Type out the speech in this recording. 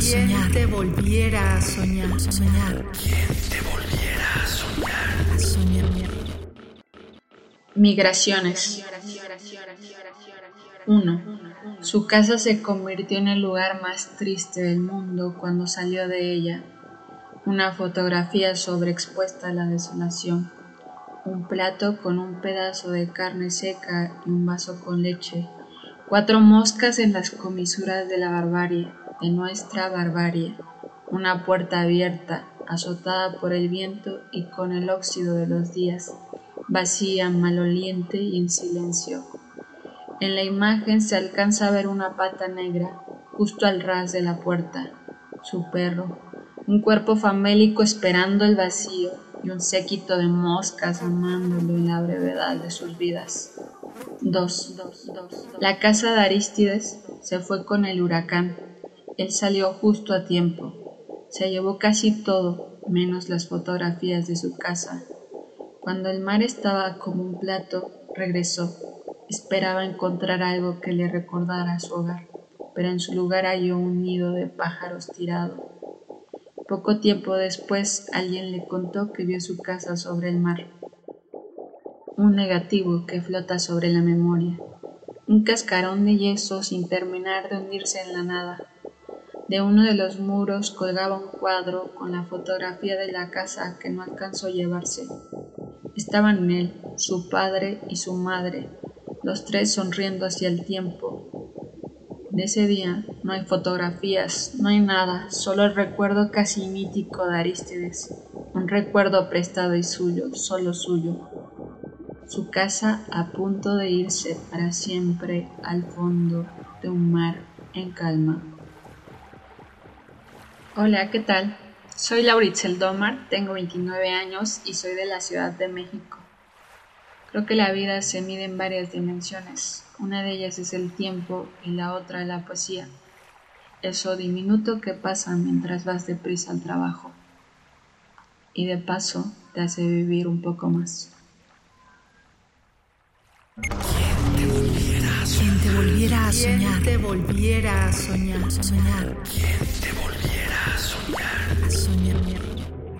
a soñar? te volviera a soñar? soñar? ¿Quién te volviera a soñar? A soñar. Migraciones. 1. Su casa se convirtió en el lugar más triste del mundo cuando salió de ella. Una fotografía sobreexpuesta a la desolación. Un plato con un pedazo de carne seca y un vaso con leche. Cuatro moscas en las comisuras de la barbarie, de nuestra barbarie. Una puerta abierta, azotada por el viento y con el óxido de los días, vacía, maloliente y en silencio. En la imagen se alcanza a ver una pata negra justo al ras de la puerta, su perro, un cuerpo famélico esperando el vacío y un séquito de moscas amándolo en la brevedad de sus vidas. 2. La casa de Aristides se fue con el huracán. Él salió justo a tiempo. Se llevó casi todo, menos las fotografías de su casa. Cuando el mar estaba como un plato, regresó Esperaba encontrar algo que le recordara su hogar, pero en su lugar halló un nido de pájaros tirado. Poco tiempo después alguien le contó que vio su casa sobre el mar. Un negativo que flota sobre la memoria. Un cascarón de yeso sin terminar de hundirse en la nada. De uno de los muros colgaba un cuadro con la fotografía de la casa que no alcanzó a llevarse. Estaban en él su padre y su madre, los tres sonriendo hacia el tiempo. De ese día no hay fotografías, no hay nada, solo el recuerdo casi mítico de Aristides, un recuerdo prestado y suyo, solo suyo. Su casa a punto de irse para siempre al fondo de un mar en calma. Hola, ¿qué tal? Soy Lauritzel Domar, tengo 29 años y soy de la Ciudad de México. Creo que la vida se mide en varias dimensiones. Una de ellas es el tiempo y la otra la poesía. Eso diminuto que pasa mientras vas deprisa al trabajo. Y de paso te hace vivir un poco más. ¿Quién te volviera a ¿Quién te volviera a ¿Quién soñar? te volviera a soñar? soñar? ¿Quién te